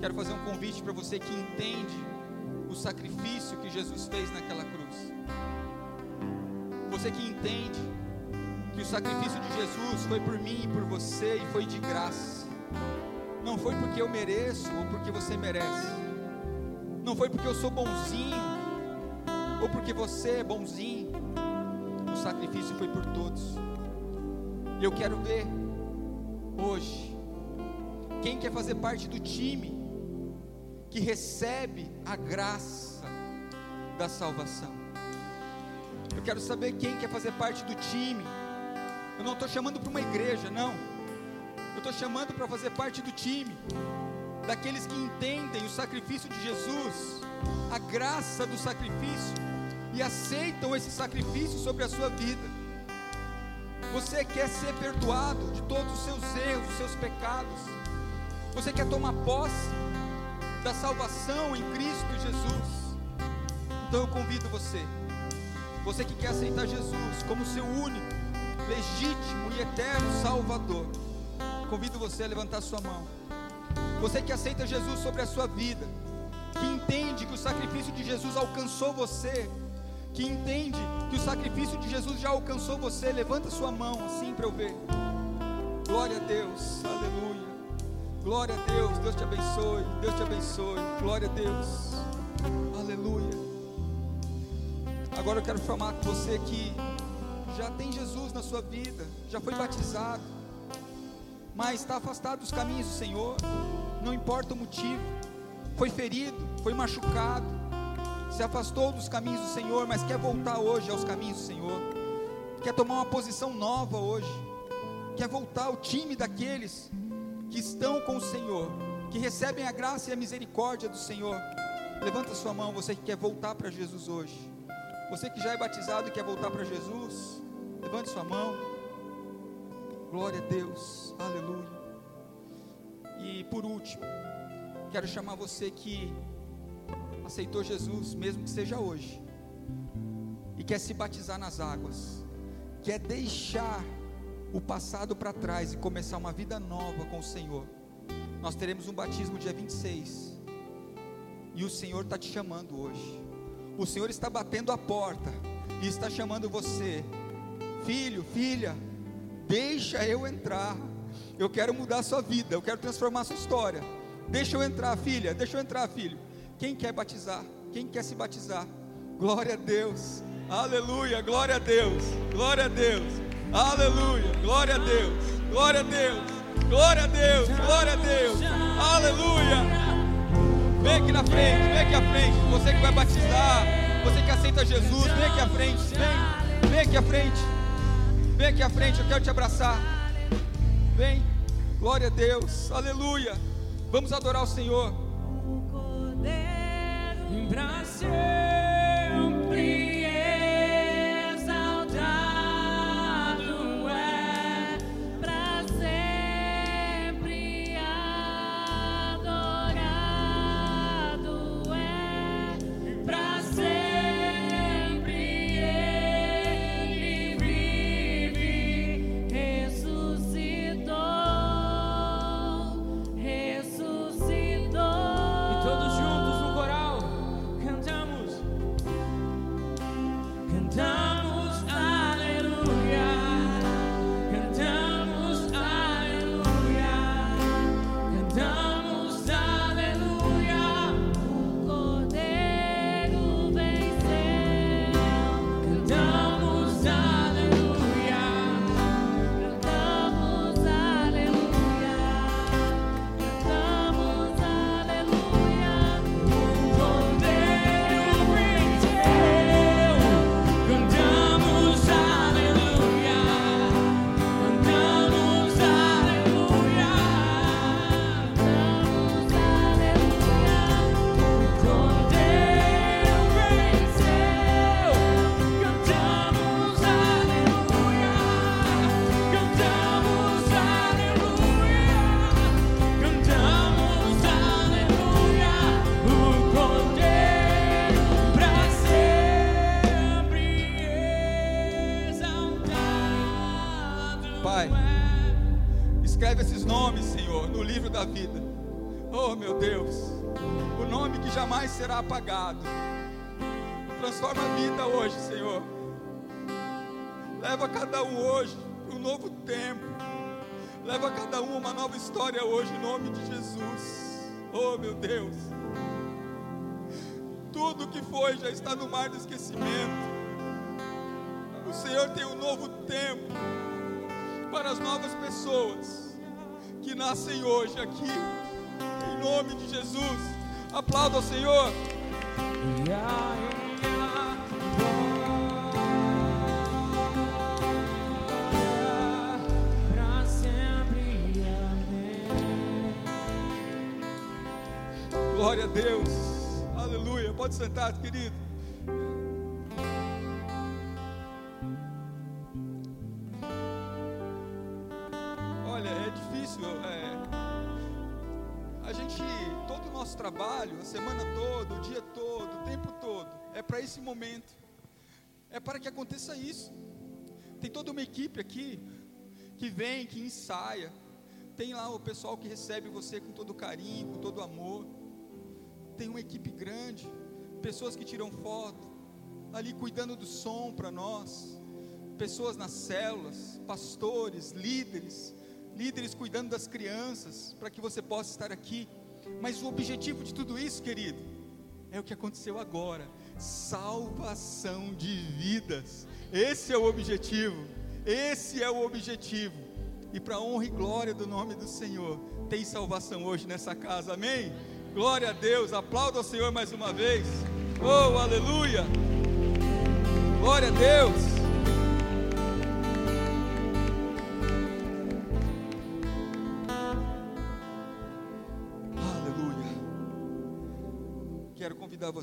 Quero fazer um convite para você que entende o sacrifício que Jesus fez naquela cruz. Você que entende que o sacrifício de Jesus foi por mim e por você e foi de graça. Não foi porque eu mereço ou porque você merece. Não foi porque eu sou bonzinho ou porque você é bonzinho. O sacrifício foi por todos. E eu quero ver hoje quem quer fazer parte do time que recebe a graça da salvação. Eu quero saber quem quer fazer parte do time. Eu não estou chamando para uma igreja, não. Eu estou chamando para fazer parte do time, daqueles que entendem o sacrifício de Jesus, a graça do sacrifício e aceitam esse sacrifício sobre a sua vida. Você quer ser perdoado de todos os seus erros, os seus pecados. Você quer tomar posse da salvação em Cristo Jesus. Então eu convido você, você que quer aceitar Jesus como seu único, legítimo e eterno Salvador, convido você a levantar sua mão. Você que aceita Jesus sobre a sua vida, que entende que o sacrifício de Jesus alcançou você, que entende que o sacrifício de Jesus já alcançou você, levanta sua mão assim para eu ver. Glória a Deus, aleluia. Glória a Deus, Deus te abençoe, Deus te abençoe. Glória a Deus, aleluia. Agora eu quero falar com você que já tem Jesus na sua vida, já foi batizado, mas está afastado dos caminhos do Senhor, não importa o motivo, foi ferido, foi machucado, se afastou dos caminhos do Senhor, mas quer voltar hoje aos caminhos do Senhor, quer tomar uma posição nova hoje, quer voltar ao time daqueles que estão com o Senhor, que recebem a graça e a misericórdia do Senhor. Levanta sua mão, você que quer voltar para Jesus hoje. Você que já é batizado e quer voltar para Jesus, levante sua mão. Glória a Deus, aleluia. E por último, quero chamar você que aceitou Jesus, mesmo que seja hoje, e quer se batizar nas águas, quer deixar o passado para trás e começar uma vida nova com o Senhor. Nós teremos um batismo dia 26, e o Senhor está te chamando hoje. O Senhor está batendo a porta e está chamando você, filho, filha, deixa eu entrar. Eu quero mudar a sua vida, eu quero transformar a sua história. Deixa eu entrar, filha, deixa eu entrar, filho. Quem quer batizar? Quem quer se batizar? Glória a Deus. Aleluia, glória a Deus. Glória a Deus. Aleluia, glória a Deus. Glória a Deus. Glória a Deus. Glória a Deus. Aleluia. Vem aqui na frente, vem aqui à frente. Você que vai batizar, você que aceita Jesus, vem aqui à frente. Vem, vem aqui à frente. Vem aqui à frente, eu quero te abraçar. Vem. Glória a Deus. Aleluia. Vamos adorar o Senhor. O Cordeiro da vida. Oh, meu Deus, o nome que jamais será apagado. Transforma a vida hoje, Senhor. Leva cada um hoje para um novo tempo. Leva cada um uma nova história hoje, em nome de Jesus. Oh, meu Deus. Tudo que foi já está no mar do esquecimento. O Senhor tem um novo tempo para as novas pessoas que nascem hoje aqui. Em nome de Jesus. Aplauda ao Senhor. Glória a Deus. Aleluia. Pode sentar, querido. Difícil. é, a gente, todo o nosso trabalho, a semana toda, o dia todo, o tempo todo, é para esse momento. É para que aconteça isso. Tem toda uma equipe aqui que vem, que ensaia. Tem lá o pessoal que recebe você com todo carinho, com todo amor. Tem uma equipe grande, pessoas que tiram foto, ali cuidando do som para nós. Pessoas nas células, pastores, líderes, líderes cuidando das crianças, para que você possa estar aqui. Mas o objetivo de tudo isso, querido, é o que aconteceu agora: salvação de vidas. Esse é o objetivo. Esse é o objetivo. E para honra e glória do nome do Senhor, tem salvação hoje nessa casa. Amém? Glória a Deus. Aplauda ao Senhor mais uma vez. Oh, aleluia. Glória a Deus.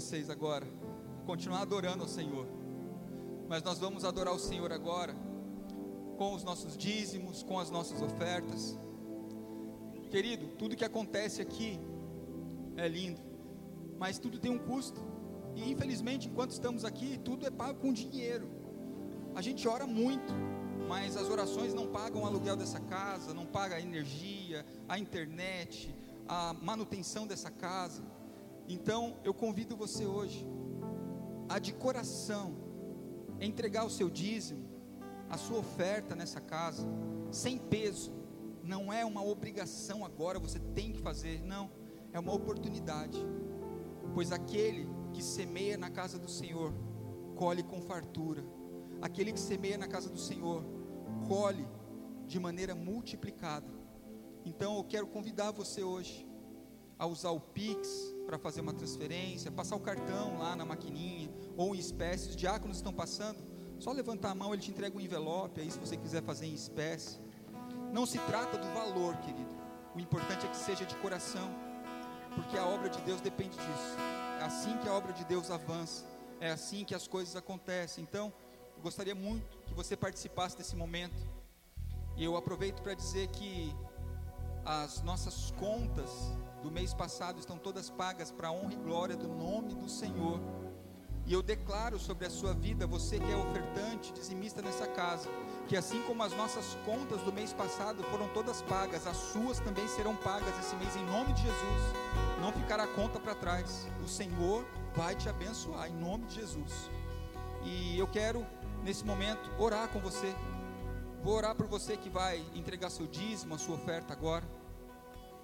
Vocês agora continuar adorando ao Senhor. Mas nós vamos adorar o Senhor agora com os nossos dízimos, com as nossas ofertas. Querido, tudo que acontece aqui é lindo, mas tudo tem um custo. E infelizmente, enquanto estamos aqui, tudo é pago com dinheiro. A gente ora muito, mas as orações não pagam o aluguel dessa casa, não pagam a energia, a internet, a manutenção dessa casa. Então, eu convido você hoje a de coração entregar o seu dízimo, a sua oferta nessa casa, sem peso. Não é uma obrigação agora, você tem que fazer, não, é uma oportunidade. Pois aquele que semeia na casa do Senhor, colhe com fartura. Aquele que semeia na casa do Senhor, colhe de maneira multiplicada. Então eu quero convidar você hoje a usar o Pix para fazer uma transferência, passar o cartão lá na maquininha ou em espécie. Os diáconos estão passando, só levantar a mão, ele te entrega um envelope aí se você quiser fazer em espécie. Não se trata do valor, querido. O importante é que seja de coração, porque a obra de Deus depende disso. É assim que a obra de Deus avança, é assim que as coisas acontecem. Então, eu gostaria muito que você participasse desse momento. E eu aproveito para dizer que as nossas contas do mês passado estão todas pagas para a honra e glória do nome do Senhor. E eu declaro sobre a sua vida, você que é ofertante, dizimista nessa casa, que assim como as nossas contas do mês passado foram todas pagas, as suas também serão pagas esse mês em nome de Jesus. Não ficará conta para trás. O Senhor vai te abençoar em nome de Jesus. E eu quero nesse momento orar com você. Vou orar por você que vai entregar seu dízimo, a sua oferta agora.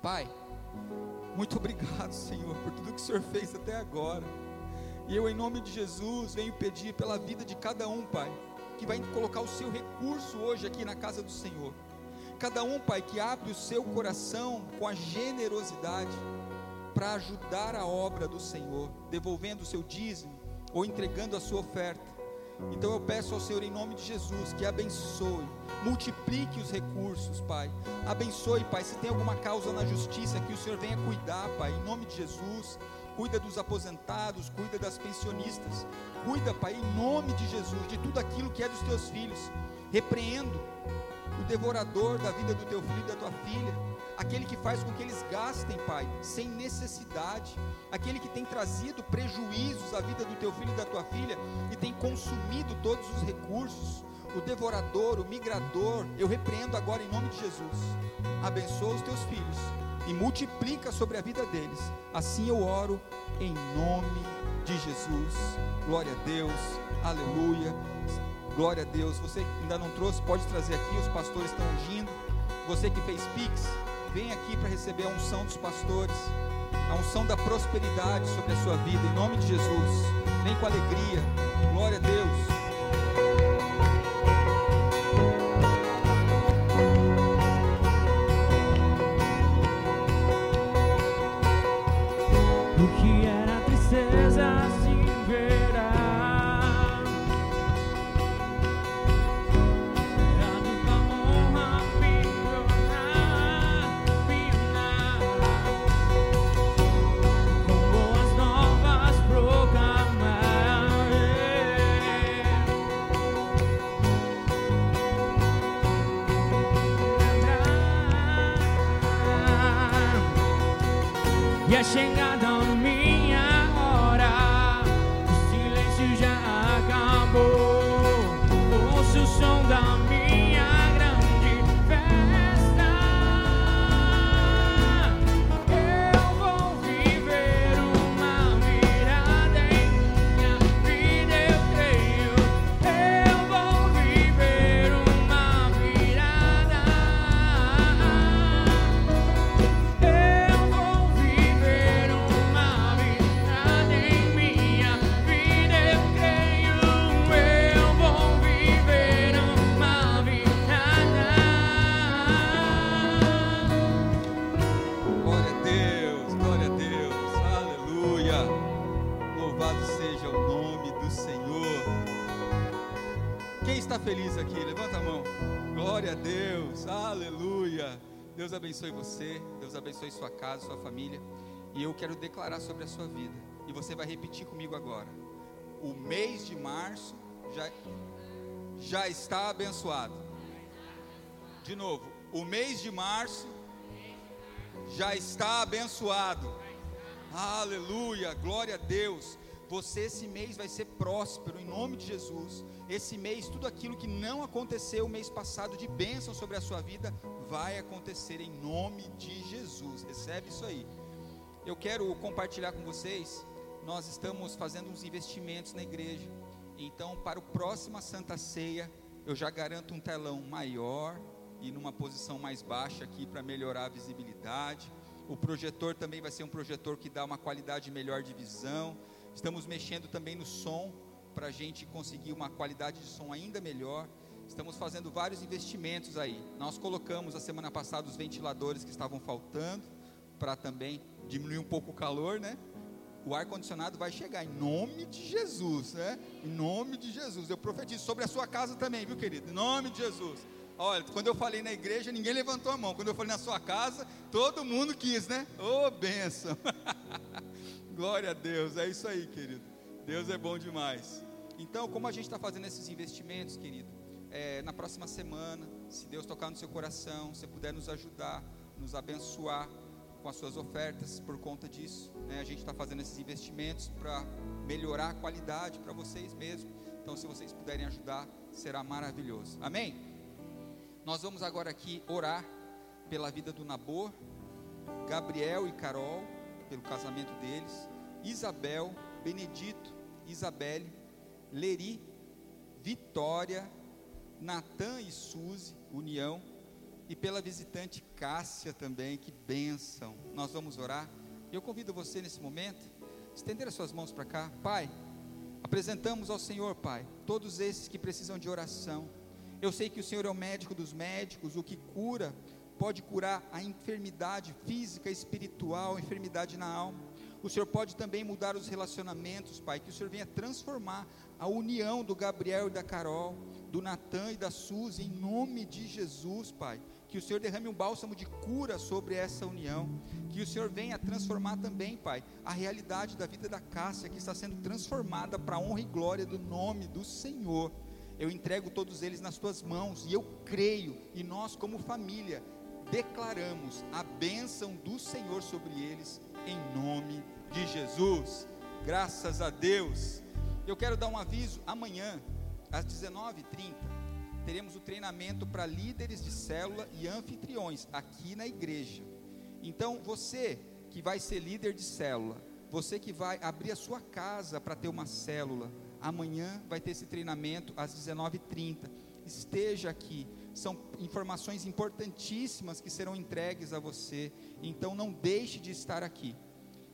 Pai, muito obrigado, Senhor, por tudo que o Senhor fez até agora. E eu, em nome de Jesus, venho pedir pela vida de cada um, Pai, que vai colocar o seu recurso hoje aqui na casa do Senhor. Cada um, Pai, que abre o seu coração com a generosidade para ajudar a obra do Senhor, devolvendo o seu dízimo ou entregando a sua oferta. Então eu peço ao Senhor, em nome de Jesus, que abençoe, multiplique os recursos, Pai. Abençoe, Pai, se tem alguma causa na justiça, que o Senhor venha cuidar, Pai, em nome de Jesus. Cuida dos aposentados, cuida das pensionistas. Cuida, Pai, em nome de Jesus, de tudo aquilo que é dos teus filhos. Repreendo o devorador da vida do teu filho e da tua filha, aquele que faz com que eles gastem, Pai, sem necessidade, aquele que tem trazido prejuízos à vida do teu filho e da tua filha e tem consumido todos os recursos, o devorador, o migrador, eu repreendo agora em nome de Jesus. Abençoa os teus filhos e multiplica sobre a vida deles. Assim eu oro em nome de Jesus. Glória a Deus. Aleluia. Glória a Deus. Você ainda não trouxe, pode trazer aqui, os pastores estão ungindo. Você que fez Pix, vem aqui para receber a unção dos pastores, a unção da prosperidade sobre a sua vida, em nome de Jesus. Vem com alegria. Glória a Deus. Abençoe você, Deus abençoe sua casa, sua família. E eu quero declarar sobre a sua vida. E você vai repetir comigo agora. O mês de março já, já está abençoado. De novo, o mês de março já está abençoado. Aleluia, glória a Deus. Você esse mês vai ser próspero em nome de Jesus. Esse mês, tudo aquilo que não aconteceu o mês passado de bênção sobre a sua vida, vai acontecer em nome de Jesus. Recebe isso aí. Eu quero compartilhar com vocês. Nós estamos fazendo uns investimentos na igreja. Então, para o próxima Santa Ceia, eu já garanto um telão maior e numa posição mais baixa aqui para melhorar a visibilidade. O projetor também vai ser um projetor que dá uma qualidade melhor de visão. Estamos mexendo também no som para a gente conseguir uma qualidade de som ainda melhor. Estamos fazendo vários investimentos aí. Nós colocamos a semana passada os ventiladores que estavam faltando para também diminuir um pouco o calor, né? O ar condicionado vai chegar em nome de Jesus, né? Em nome de Jesus. Eu profetizo sobre a sua casa também, viu, querido? Em nome de Jesus. Olha, quando eu falei na igreja, ninguém levantou a mão. Quando eu falei na sua casa, todo mundo quis, né? Ô, oh, bênção. Glória a Deus. É isso aí, querido. Deus é bom demais. Então, como a gente está fazendo esses investimentos, querido, é, na próxima semana, se Deus tocar no seu coração, se puder nos ajudar, nos abençoar com as suas ofertas por conta disso, né? A gente está fazendo esses investimentos para melhorar a qualidade para vocês mesmos. Então, se vocês puderem ajudar, será maravilhoso. Amém? Nós vamos agora aqui orar pela vida do Nabor, Gabriel e Carol, pelo casamento deles, Isabel, Benedito, Isabelle, Leri, Vitória, Natan e Suzy, união, e pela visitante Cássia também, que bênção. Nós vamos orar. Eu convido você nesse momento, estender as suas mãos para cá. Pai, apresentamos ao Senhor, Pai, todos esses que precisam de oração. Eu sei que o Senhor é o médico dos médicos, o que cura, pode curar a enfermidade física, espiritual, enfermidade na alma. O Senhor pode também mudar os relacionamentos, Pai, que o Senhor venha transformar a união do Gabriel e da Carol, do Natan e da Suzy, em nome de Jesus, Pai. Que o Senhor derrame um bálsamo de cura sobre essa união. Que o Senhor venha transformar também, Pai, a realidade da vida da Cássia, que está sendo transformada para a honra e glória do nome do Senhor. Eu entrego todos eles nas tuas mãos e eu creio, e nós, como família, declaramos a bênção do Senhor sobre eles, em nome de Jesus. Graças a Deus. Eu quero dar um aviso: amanhã, às 19h30, teremos o treinamento para líderes de célula e anfitriões aqui na igreja. Então, você que vai ser líder de célula, você que vai abrir a sua casa para ter uma célula, amanhã vai ter esse treinamento às 19h30. Esteja aqui, são informações importantíssimas que serão entregues a você, então não deixe de estar aqui.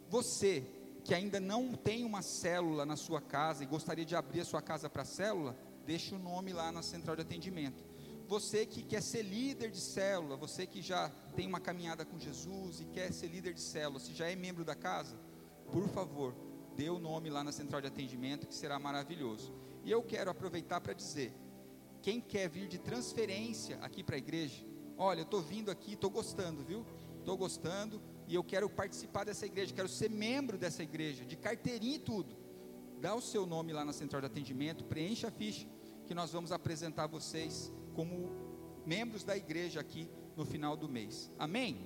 Você que ainda não tem uma célula na sua casa e gostaria de abrir a sua casa para célula, deixe o nome lá na central de atendimento. Você que quer ser líder de célula, você que já tem uma caminhada com Jesus e quer ser líder de célula, se já é membro da casa, por favor, dê o nome lá na central de atendimento que será maravilhoso. E eu quero aproveitar para dizer, quem quer vir de transferência aqui para a igreja, olha, eu estou vindo aqui, estou gostando, viu? Estou gostando e eu quero participar dessa igreja, quero ser membro dessa igreja, de carteirinha e tudo. Dá o seu nome lá na central de atendimento, preencha a ficha, que nós vamos apresentar vocês como membros da igreja aqui no final do mês. Amém?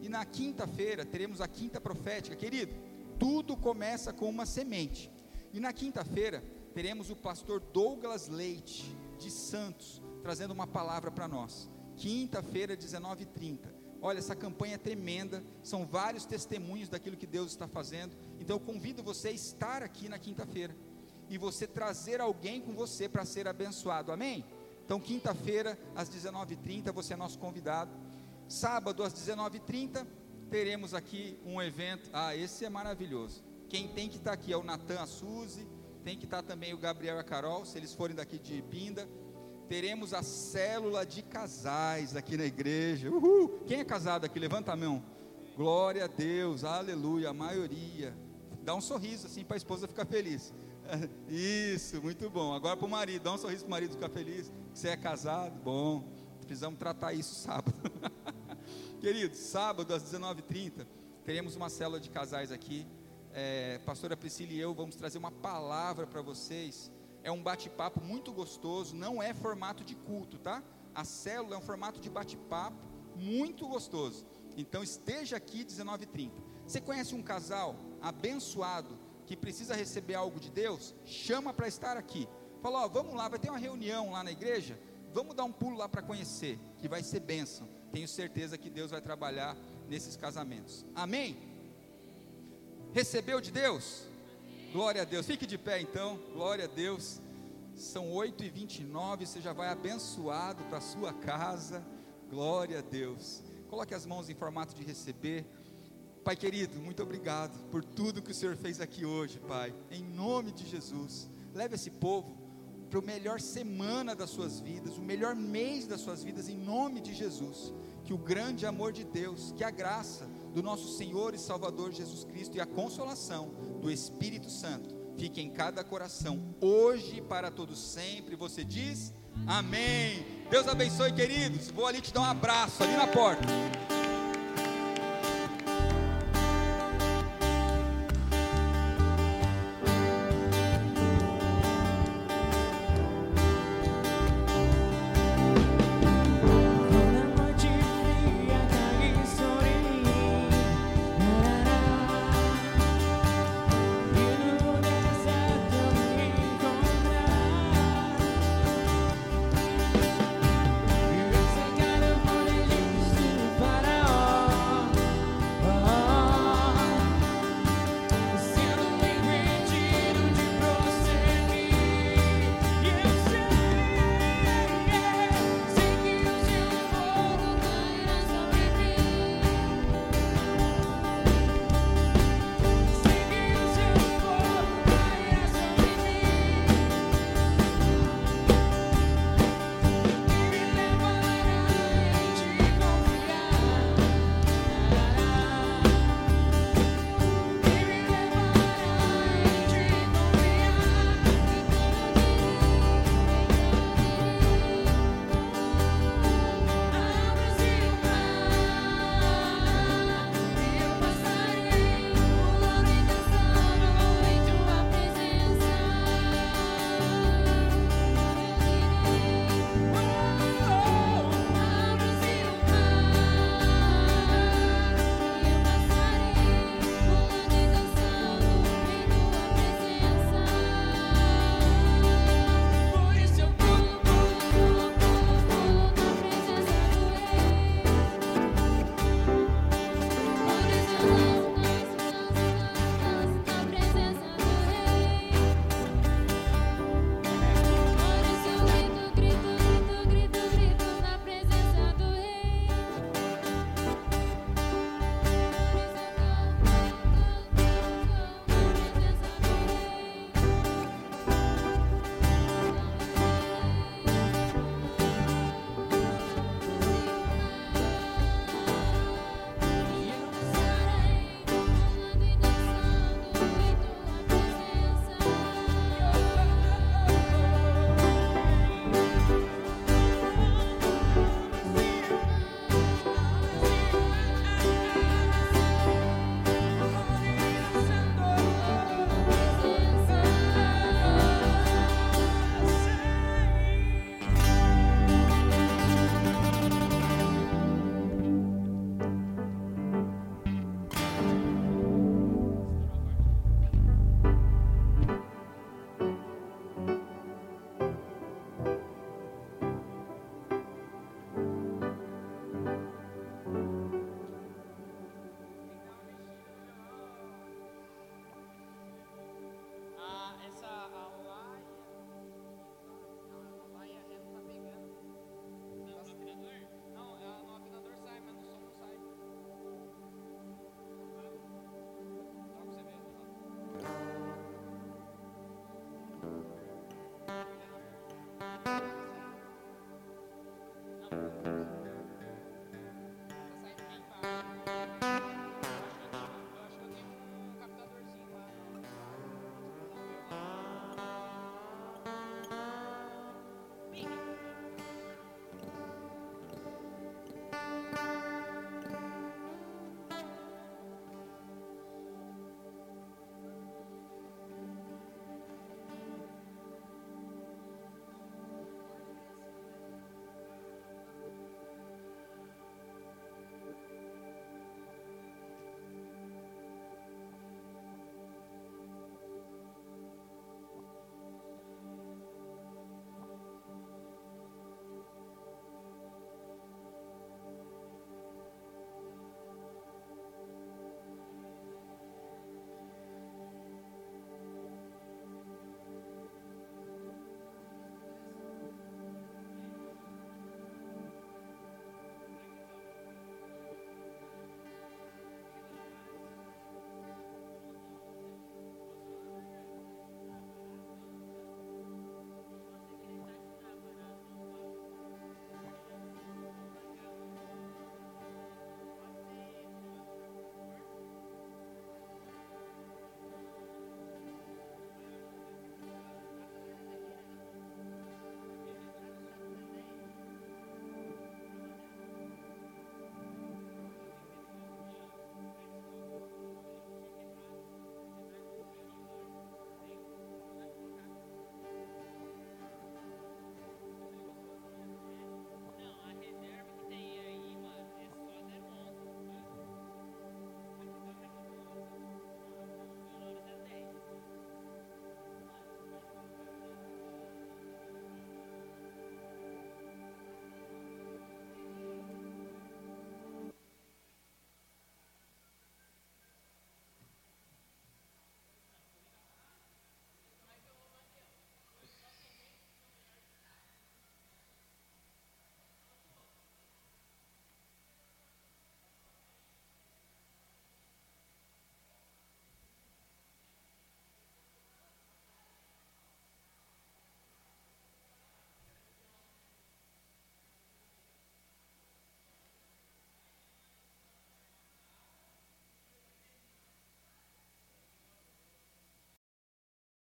E na quinta-feira teremos a quinta profética. Querido, tudo começa com uma semente. E na quinta-feira teremos o pastor Douglas Leite, de Santos, trazendo uma palavra para nós. Quinta-feira, 19h30. Olha, essa campanha é tremenda, são vários testemunhos daquilo que Deus está fazendo. Então eu convido você a estar aqui na quinta-feira e você trazer alguém com você para ser abençoado. Amém? Então, quinta-feira, às 19h30, você é nosso convidado. Sábado, às 19h30, teremos aqui um evento. Ah, esse é maravilhoso. Quem tem que estar aqui é o Natan, a Suzy, tem que estar também o Gabriel e a Carol, se eles forem daqui de Pinda. Teremos a célula de casais aqui na igreja. Uhul! Quem é casado aqui? Levanta a mão. Glória a Deus, aleluia, a maioria. Dá um sorriso assim para a esposa ficar feliz. Isso, muito bom. Agora para o marido, dá um sorriso para o marido ficar feliz. Que você é casado, bom. Precisamos tratar isso sábado. Queridos, sábado às 19h30, teremos uma célula de casais aqui. É, pastora Priscila e eu vamos trazer uma palavra para vocês. É um bate-papo muito gostoso, não é formato de culto, tá? A célula é um formato de bate-papo muito gostoso. Então esteja aqui 19h30. Você conhece um casal abençoado que precisa receber algo de Deus? Chama para estar aqui. Fala, ó, vamos lá, vai ter uma reunião lá na igreja. Vamos dar um pulo lá para conhecer, que vai ser bênção. Tenho certeza que Deus vai trabalhar nesses casamentos. Amém? Recebeu de Deus? Glória a Deus. Fique de pé então. Glória a Deus. São 8h29. Você já vai abençoado para a sua casa. Glória a Deus. Coloque as mãos em formato de receber. Pai querido, muito obrigado por tudo que o Senhor fez aqui hoje, Pai. Em nome de Jesus. Leve esse povo para o melhor semana das suas vidas, o melhor mês das suas vidas, em nome de Jesus. Que o grande amor de Deus, que a graça do nosso Senhor e Salvador Jesus Cristo e a consolação do Espírito Santo fique em cada coração, hoje e para todos sempre. Você diz amém. Deus abençoe, queridos. Vou ali te dar um abraço, ali na porta.